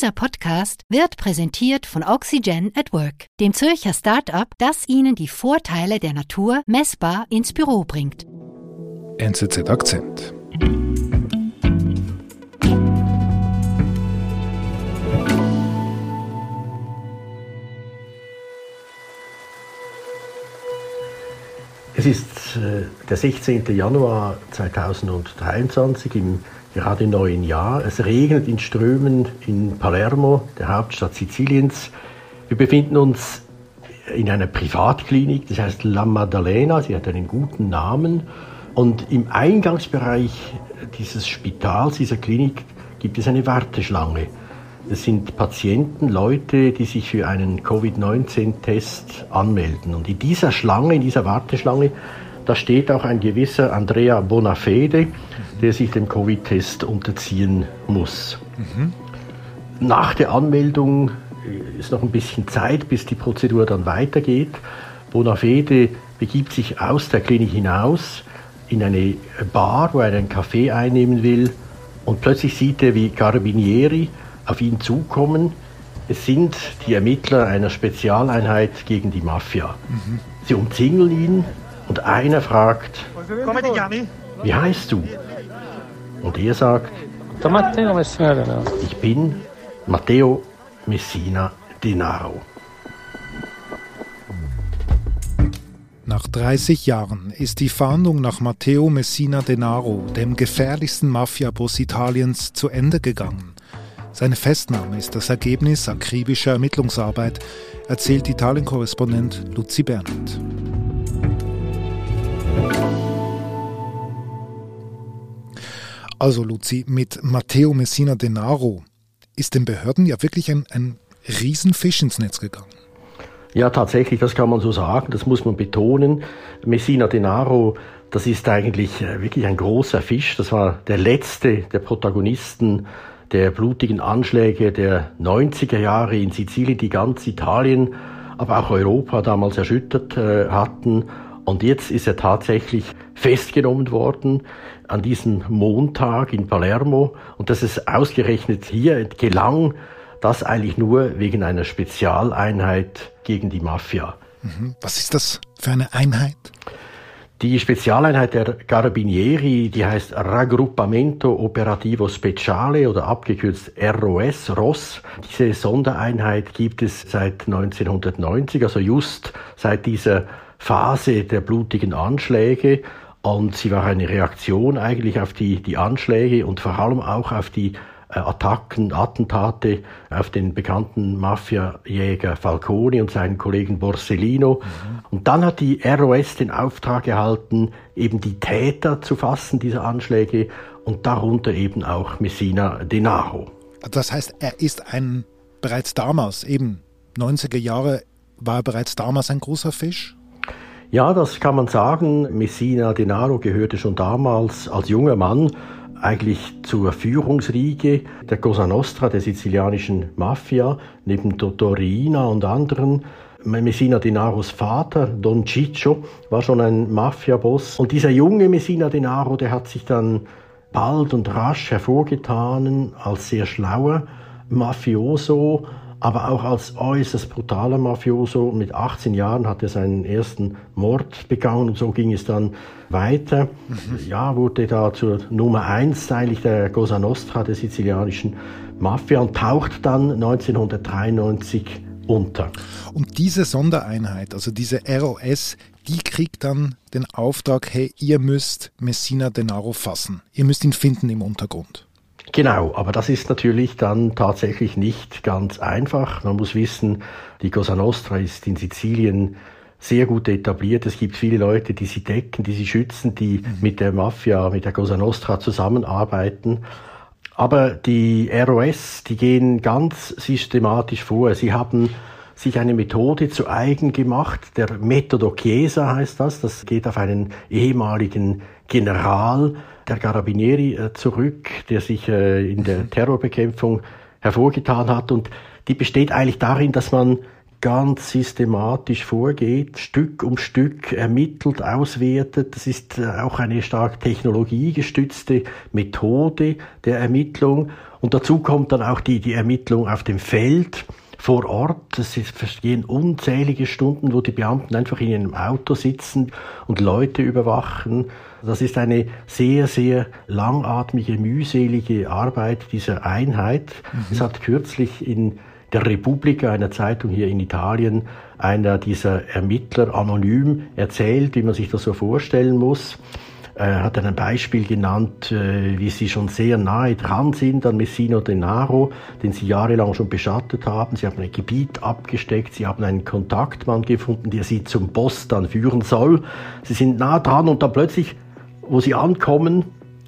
Dieser Podcast wird präsentiert von Oxygen at Work, dem Zürcher Start-up, das Ihnen die Vorteile der Natur messbar ins Büro bringt. NZZ Akzent. Es ist äh, der 16. Januar 2023 im gerade neuen Jahr. Es regnet in Strömen in Palermo, der Hauptstadt Siziliens. Wir befinden uns in einer Privatklinik, das heißt La Maddalena, sie hat einen guten Namen. Und im Eingangsbereich dieses Spitals, dieser Klinik, gibt es eine Warteschlange. Das sind Patienten, Leute, die sich für einen Covid-19-Test anmelden. Und in dieser Schlange, in dieser Warteschlange, da steht auch ein gewisser Andrea Bonafede, der sich dem Covid-Test unterziehen muss. Mhm. Nach der Anmeldung ist noch ein bisschen Zeit, bis die Prozedur dann weitergeht. Bonafede begibt sich aus der Klinik hinaus in eine Bar, wo er einen Kaffee einnehmen will. Und plötzlich sieht er, wie Carabinieri auf ihn zukommen. Es sind die Ermittler einer Spezialeinheit gegen die Mafia. Mhm. Sie umzingeln ihn und einer fragt, wie heißt du? Und er sagt, ich bin Matteo Messina Denaro. Nach 30 Jahren ist die Fahndung nach Matteo Messina Denaro, dem gefährlichsten Mafiaboss Italiens, zu Ende gegangen. Seine Festnahme ist das Ergebnis akribischer Ermittlungsarbeit, erzählt Italien-Korrespondent Luzi Bernhard. Also Luzi, mit Matteo Messina Denaro ist den Behörden ja wirklich ein, ein Riesenfisch ins Netz gegangen. Ja, tatsächlich, das kann man so sagen, das muss man betonen. Messina Denaro, das ist eigentlich äh, wirklich ein großer Fisch. Das war der letzte der Protagonisten der blutigen Anschläge der 90er Jahre in Sizilien, die ganz Italien, aber auch Europa damals erschüttert äh, hatten. Und jetzt ist er tatsächlich festgenommen worden an diesem Montag in Palermo. Und dass es ausgerechnet hier gelang, das eigentlich nur wegen einer Spezialeinheit gegen die Mafia. Mhm. Was ist das für eine Einheit? Die Spezialeinheit der Carabinieri, die heißt Raggruppamento Operativo Speciale oder abgekürzt ROS, ROS. Diese Sondereinheit gibt es seit 1990, also just seit dieser Phase der blutigen Anschläge. Und sie war eine Reaktion eigentlich auf die, die Anschläge und vor allem auch auf die äh, Attacken, Attentate auf den bekannten Mafiajäger Falcone und seinen Kollegen Borsellino. Mhm. Und dann hat die ROS den Auftrag erhalten, eben die Täter zu fassen dieser Anschläge und darunter eben auch Messina Denaro. Das heißt, er ist ein bereits damals, eben 90er Jahre, war er bereits damals ein großer Fisch? Ja, das kann man sagen. Messina Denaro gehörte schon damals als junger Mann eigentlich zur Führungsriege der Cosa Nostra, der sizilianischen Mafia, neben Dottorina und anderen. Messina Denaros Vater, Don Ciccio, war schon ein Mafiaboss. Und dieser junge Messina Denaro, der hat sich dann bald und rasch hervorgetan als sehr schlauer Mafioso, aber auch als äußerst brutaler Mafioso. Mit 18 Jahren hat er seinen ersten Mord begangen und so ging es dann weiter. Mhm. Ja, wurde da zur Nummer eins eigentlich der Cosa Nostra, der sizilianischen Mafia und taucht dann 1993 unter. Und diese Sondereinheit, also diese ROS, die kriegt dann den Auftrag, hey, ihr müsst Messina Denaro fassen. Ihr müsst ihn finden im Untergrund. Genau, aber das ist natürlich dann tatsächlich nicht ganz einfach. Man muss wissen, die Cosa Nostra ist in Sizilien sehr gut etabliert. Es gibt viele Leute, die sie decken, die sie schützen, die mhm. mit der Mafia, mit der Cosa Nostra zusammenarbeiten. Aber die ROS, die gehen ganz systematisch vor. Sie haben sich eine Methode zu eigen gemacht. Der Metodo Chiesa heißt das. Das geht auf einen ehemaligen General der Carabinieri äh, zurück, der sich äh, in der. Terrorbekämpfung hervorgetan hat. Und die besteht eigentlich darin, dass man ganz systematisch vorgeht, Stück um Stück ermittelt, auswertet. Das ist äh, auch eine stark technologiegestützte Methode der Ermittlung. Und dazu kommt dann auch die, die Ermittlung auf dem Feld vor Ort. Es vergehen unzählige Stunden, wo die Beamten einfach in einem Auto sitzen und Leute überwachen. Das ist eine sehr, sehr langatmige, mühselige Arbeit dieser Einheit. Mhm. Es hat kürzlich in der Repubblica, einer Zeitung hier in Italien, einer dieser Ermittler anonym erzählt, wie man sich das so vorstellen muss. Er hat ein Beispiel genannt, äh, wie sie schon sehr nahe dran sind an Messino Denaro, den sie jahrelang schon beschattet haben. Sie haben ein Gebiet abgesteckt, sie haben einen Kontaktmann gefunden, der sie zum Boss dann führen soll. Sie sind nah dran und dann plötzlich, wo sie ankommen,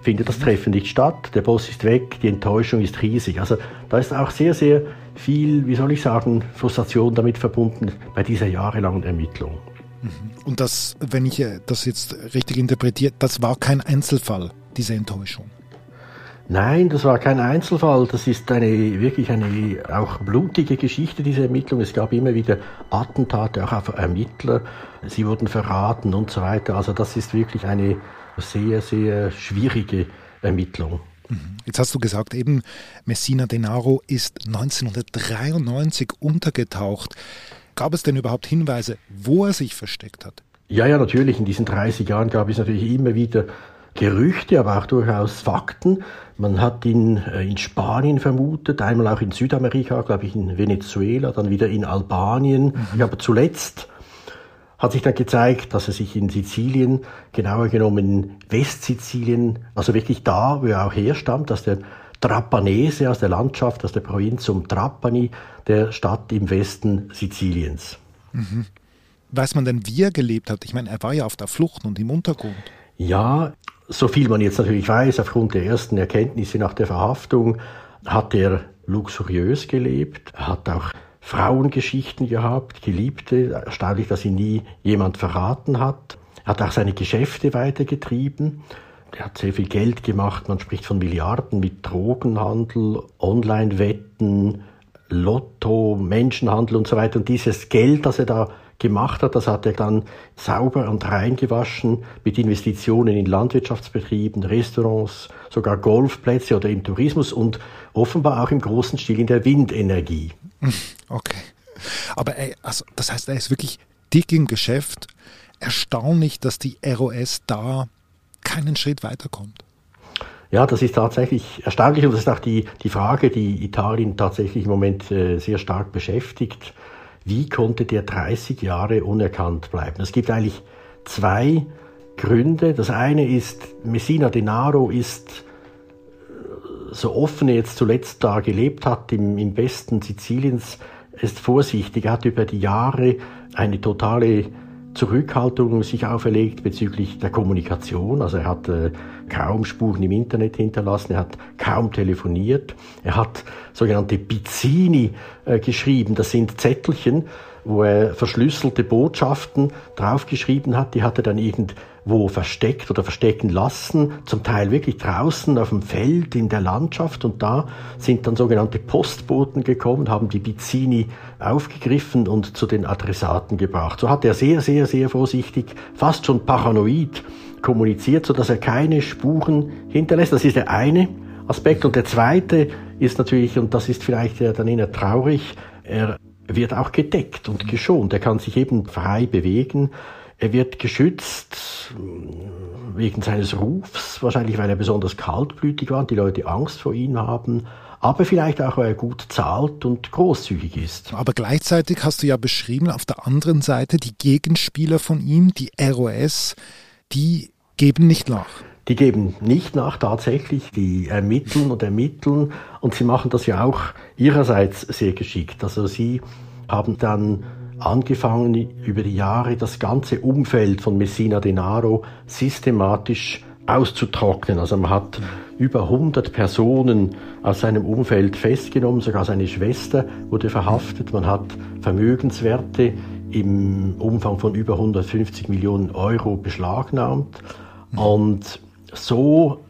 findet das Treffen nicht statt, der Boss ist weg, die Enttäuschung ist riesig. Also da ist auch sehr, sehr viel, wie soll ich sagen, Frustration damit verbunden bei dieser jahrelangen Ermittlung. Mhm. Und das, wenn ich äh, das jetzt richtig interpretiere, das war kein Einzelfall, diese Enttäuschung. Nein, das war kein Einzelfall. Das ist eine wirklich eine auch blutige Geschichte, diese Ermittlung. Es gab immer wieder Attentate auch auf Ermittler. Sie wurden verraten und so weiter. Also das ist wirklich eine sehr, sehr schwierige Ermittlung. Mhm. Jetzt hast du gesagt, eben Messina Denaro ist 1993 untergetaucht. Gab es denn überhaupt Hinweise, wo er sich versteckt hat? Ja, ja, natürlich. In diesen 30 Jahren gab es natürlich immer wieder Gerüchte, aber auch durchaus Fakten. Man hat ihn äh, in Spanien vermutet, einmal auch in Südamerika, glaube ich in Venezuela, dann wieder in Albanien. Mhm. Aber zuletzt hat sich dann gezeigt, dass er sich in Sizilien, genauer genommen in Westsizilien, also wirklich da, wo er auch herstammt, aus der Trapanese, aus der Landschaft, aus der Provinz um Trapani, der Stadt im Westen Siziliens. Mhm. Weiß man denn, wie er gelebt hat? Ich meine, er war ja auf der Flucht und im Untergrund. Ja, so viel man jetzt natürlich weiß, aufgrund der ersten Erkenntnisse nach der Verhaftung, hat er luxuriös gelebt, hat auch Frauengeschichten gehabt, Geliebte. Erstaunlich, dass ihn nie jemand verraten hat. Er hat auch seine Geschäfte weitergetrieben. Er hat sehr viel Geld gemacht. Man spricht von Milliarden mit Drogenhandel, Online-Wetten, Lotto, Menschenhandel und so weiter. Und dieses Geld, das er da gemacht hat, das hat er dann sauber und reingewaschen mit Investitionen in Landwirtschaftsbetrieben, Restaurants, sogar Golfplätze oder im Tourismus und offenbar auch im großen Stil in der Windenergie. Okay. Aber ey, also, das heißt, er ist wirklich dick im Geschäft. Erstaunlich, dass die ROS da keinen Schritt weiterkommt. Ja, das ist tatsächlich erstaunlich und das ist auch die, die Frage, die Italien tatsächlich im Moment äh, sehr stark beschäftigt. Wie konnte der 30 Jahre unerkannt bleiben? Es gibt eigentlich zwei Gründe. Das eine ist, Messina Denaro ist so offen er jetzt zuletzt da gelebt hat, im, im Westen Siziliens, ist vorsichtig. Er hat über die Jahre eine totale Zurückhaltung sich auferlegt bezüglich der Kommunikation. Also er hat äh, kaum Spuren im Internet hinterlassen, er hat kaum telefoniert, er hat sogenannte Pizzini äh, geschrieben. Das sind Zettelchen, wo er verschlüsselte Botschaften draufgeschrieben hat. Die hat er dann irgendwo versteckt oder verstecken lassen, zum Teil wirklich draußen auf dem Feld in der Landschaft. Und da sind dann sogenannte Postboten gekommen, haben die Bizzini aufgegriffen und zu den Adressaten gebracht. So hat er sehr, sehr, sehr vorsichtig, fast schon paranoid kommuniziert, sodass er keine Spuren hinterlässt. Das ist der eine Aspekt. Und der zweite ist natürlich, und das ist vielleicht dann eher traurig, er wird auch gedeckt und geschont. Er kann sich eben frei bewegen. Er wird geschützt mm, wegen seines Rufs, wahrscheinlich weil er besonders kaltblütig war und die Leute Angst vor ihm haben, aber vielleicht auch, weil er gut zahlt und großzügig ist. Aber gleichzeitig hast du ja beschrieben, auf der anderen Seite die Gegenspieler von ihm, die ROS, die geben nicht nach. Die geben nicht nach tatsächlich, die ermitteln und ermitteln und sie machen das ja auch ihrerseits sehr geschickt. Also sie haben dann angefangen, über die Jahre das ganze Umfeld von Messina Denaro systematisch auszutrocknen. Also man hat über 100 Personen aus seinem Umfeld festgenommen, sogar seine Schwester wurde verhaftet. Man hat Vermögenswerte im Umfang von über 150 Millionen Euro beschlagnahmt. Und so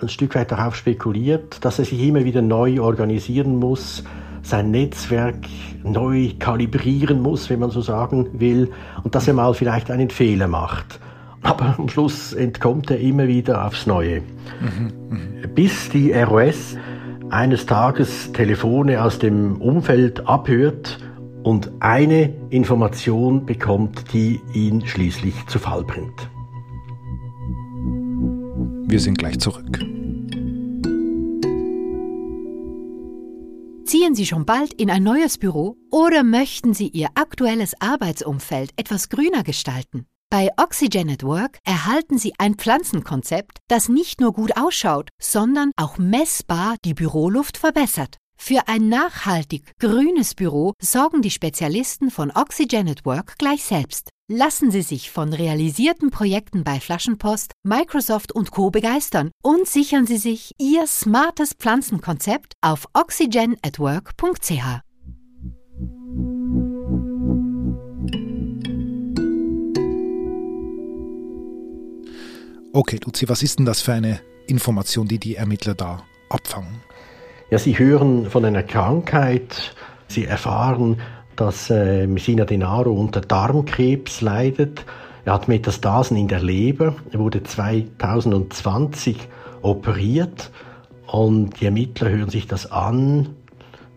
ein Stück weit darauf spekuliert, dass er sich immer wieder neu organisieren muss, sein Netzwerk neu kalibrieren muss, wenn man so sagen will, und dass er mal vielleicht einen Fehler macht. Aber am Schluss entkommt er immer wieder aufs Neue. Mhm, mh. Bis die ROS eines Tages Telefone aus dem Umfeld abhört und eine Information bekommt, die ihn schließlich zu Fall bringt. Wir sind gleich zurück. Ziehen Sie schon bald in ein neues Büro oder möchten Sie Ihr aktuelles Arbeitsumfeld etwas grüner gestalten? Bei Oxygen at Work erhalten Sie ein Pflanzenkonzept, das nicht nur gut ausschaut, sondern auch messbar die Büroluft verbessert. Für ein nachhaltig grünes Büro sorgen die Spezialisten von Oxygen at Work gleich selbst. Lassen Sie sich von realisierten Projekten bei Flaschenpost, Microsoft und Co. begeistern und sichern Sie sich Ihr smartes Pflanzenkonzept auf oxygenatwork.ch. Okay, Luzi, was ist denn das für eine Information, die die Ermittler da abfangen? Ja, sie hören von einer Krankheit, sie erfahren, dass äh, Messina Denaro unter Darmkrebs leidet. Er hat Metastasen in der Leber. Er wurde 2020 operiert und die Ermittler hören sich das an.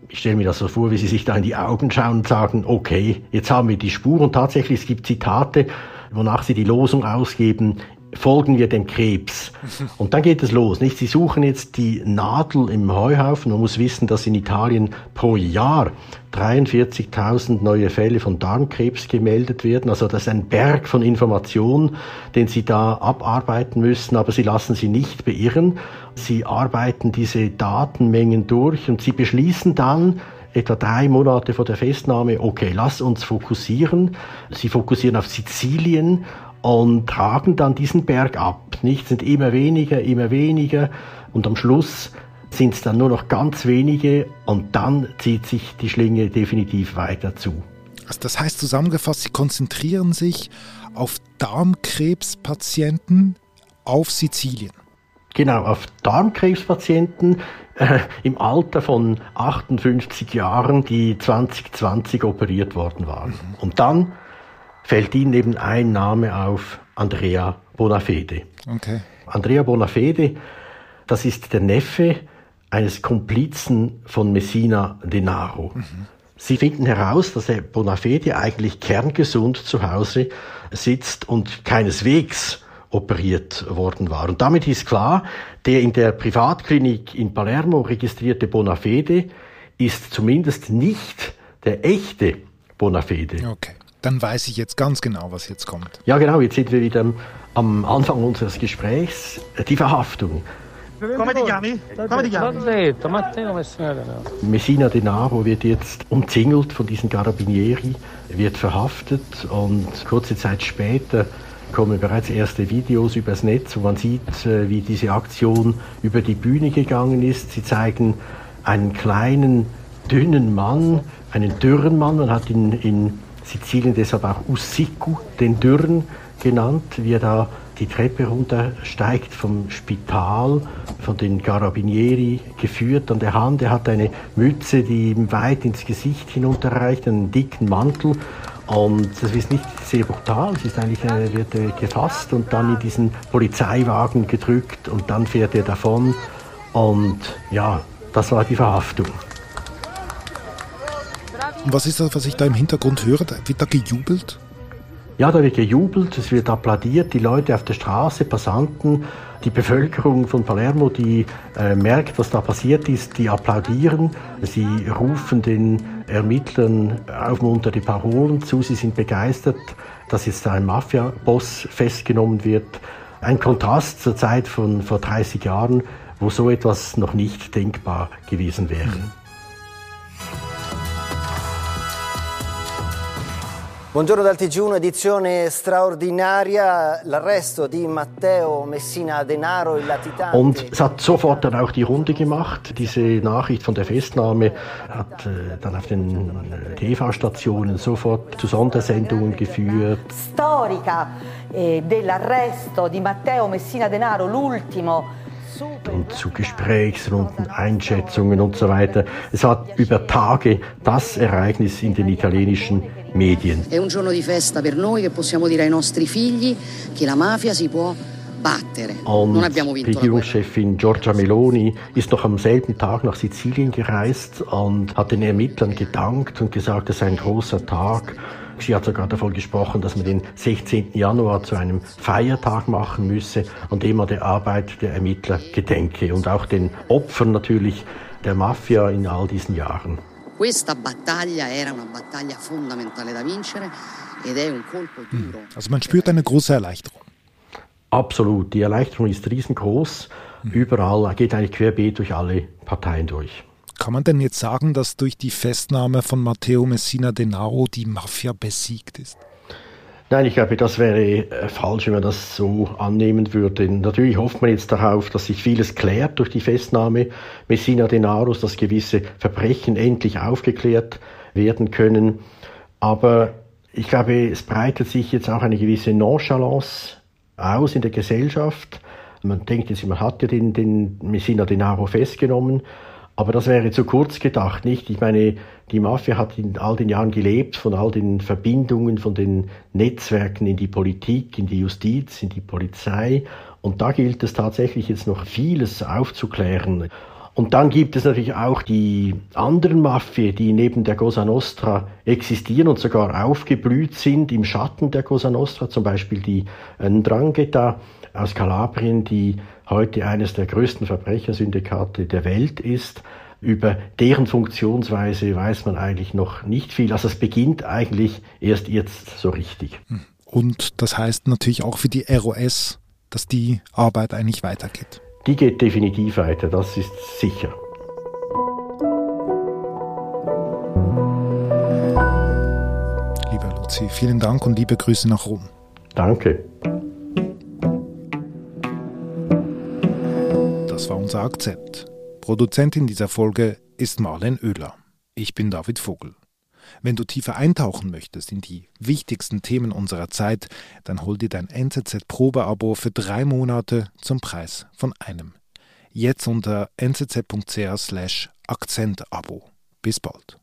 Ich stelle mir das so vor, wie sie sich da in die Augen schauen und sagen, okay, jetzt haben wir die Spur und tatsächlich es gibt Zitate, wonach sie die Losung ausgeben, folgen wir dem Krebs. Und dann geht es los. Nicht? Sie suchen jetzt die Nadel im Heuhaufen. Man muss wissen, dass in Italien pro Jahr 43.000 neue Fälle von Darmkrebs gemeldet werden. Also das ist ein Berg von Informationen, den Sie da abarbeiten müssen, aber Sie lassen sie nicht beirren. Sie arbeiten diese Datenmengen durch und Sie beschließen dann, etwa drei Monate vor der Festnahme, okay, lass uns fokussieren. Sie fokussieren auf Sizilien und tragen dann diesen Berg ab. Nicht sind immer weniger, immer weniger und am Schluss sind es dann nur noch ganz wenige und dann zieht sich die Schlinge definitiv weiter zu. Also das heißt zusammengefasst, Sie konzentrieren sich auf Darmkrebspatienten auf Sizilien. Genau, auf Darmkrebspatienten äh, im Alter von 58 Jahren, die 2020 operiert worden waren. Mhm. Und dann fällt ihnen eben ein Name auf, Andrea Bonafede. Okay. Andrea Bonafede, das ist der Neffe eines Komplizen von Messina Denaro. Mhm. Sie finden heraus, dass der Bonafede eigentlich kerngesund zu Hause sitzt und keineswegs operiert worden war. Und damit ist klar, der in der Privatklinik in Palermo registrierte Bonafede ist zumindest nicht der echte Bonafede. Okay dann weiß ich jetzt ganz genau, was jetzt kommt. Ja, genau, jetzt sind wir wieder am Anfang unseres Gesprächs. Die Verhaftung. Come ti chiami? Come ti chiami? Matteo Messina Denaro. Messina Denaro wird jetzt umzingelt von diesen Carabinieri, wird verhaftet und kurze Zeit später kommen bereits erste Videos übers Netz, wo man sieht, äh, wie diese Aktion über die Bühne gegangen ist. Sie zeigen einen kleinen, dünnen Mann, einen dürren Mann, man hat ihn in Sizilien deshalb auch Usiku, den Dürren genannt, wie er da die Treppe runtersteigt vom Spital, von den Carabinieri geführt an der Hand. Er hat eine Mütze, die ihm weit ins Gesicht hinunterreicht, einen dicken Mantel. Und das ist nicht sehr brutal, es ist eigentlich, er wird er gefasst und dann in diesen Polizeiwagen gedrückt und dann fährt er davon. Und ja, das war die Verhaftung. Und was ist das, was ich da im Hintergrund höre? Wird da gejubelt? Ja, da wird gejubelt, es wird applaudiert, die Leute auf der Straße, Passanten, die Bevölkerung von Palermo, die äh, merkt, was da passiert ist, die applaudieren, sie rufen den Ermittlern aufmunternde Parolen zu, sie sind begeistert, dass jetzt ein Mafia-Boss festgenommen wird. Ein Kontrast zur Zeit von vor 30 Jahren, wo so etwas noch nicht denkbar gewesen wäre. Mhm. Buongiorno dal TG1, edizione straordinaria, l'arresto di Matteo Messina Denaro, il latitante. Und es hat sofort dann auch die Runde gemacht. Diese Nachricht von der Festnahme hat äh, dann auf den äh, TV-Stationen sofort zu Sondersendungen geführt. Storica eh, dell'arresto di Matteo Messina Denaro, l'ultimo und zu Gesprächsrunden, Einschätzungen und so weiter. Es hat über Tage das Ereignis in den italienischen Medien. È un giorno di festa per noi che possiamo dire ai nostri figli che la mafia si può. Und Regierungschefin Giorgia Meloni ist noch am selben Tag nach Sizilien gereist und hat den Ermittlern gedankt und gesagt, es sei ein großer Tag. Sie hat sogar davon gesprochen, dass man den 16. Januar zu einem Feiertag machen müsse, an dem man der Arbeit der Ermittler gedenke und auch den Opfern natürlich der Mafia in all diesen Jahren. Hm. Also man spürt eine große Erleichterung. Absolut, die Erleichterung ist riesengroß. Hm. Überall geht eigentlich querbeet durch alle Parteien durch. Kann man denn jetzt sagen, dass durch die Festnahme von Matteo Messina Denaro die Mafia besiegt ist? Nein, ich glaube, das wäre äh, falsch, wenn man das so annehmen würde. Natürlich hofft man jetzt darauf, dass sich vieles klärt durch die Festnahme Messina Denaros, dass gewisse Verbrechen endlich aufgeklärt werden können. Aber ich glaube, es breitet sich jetzt auch eine gewisse Nonchalance aus in der Gesellschaft. Man denkt jetzt, man hat ja den, den Messina Denaro festgenommen, aber das wäre zu kurz gedacht, nicht? Ich meine, die Mafia hat in all den Jahren gelebt von all den Verbindungen, von den Netzwerken in die Politik, in die Justiz, in die Polizei. Und da gilt es tatsächlich jetzt noch vieles aufzuklären. Und dann gibt es natürlich auch die anderen Mafien, die neben der Cosa Nostra existieren und sogar aufgeblüht sind im Schatten der Cosa Nostra, zum Beispiel die Ndrangheta aus Kalabrien, die heute eines der größten Verbrechersyndikate der Welt ist. Über deren Funktionsweise weiß man eigentlich noch nicht viel. Also es beginnt eigentlich erst jetzt so richtig. Und das heißt natürlich auch für die ROS, dass die Arbeit eigentlich weitergeht. Die geht definitiv weiter, das ist sicher. Lieber Luzi, vielen Dank und liebe Grüße nach Rom. Danke. Das war unser Akzent. Produzentin dieser Folge ist Marlen Oehler. Ich bin David Vogel. Wenn du tiefer eintauchen möchtest in die wichtigsten Themen unserer Zeit, dann hol dir dein NZZ-Probeabo für drei Monate zum Preis von einem. Jetzt unter nzz.ch/akzentabo. Bis bald.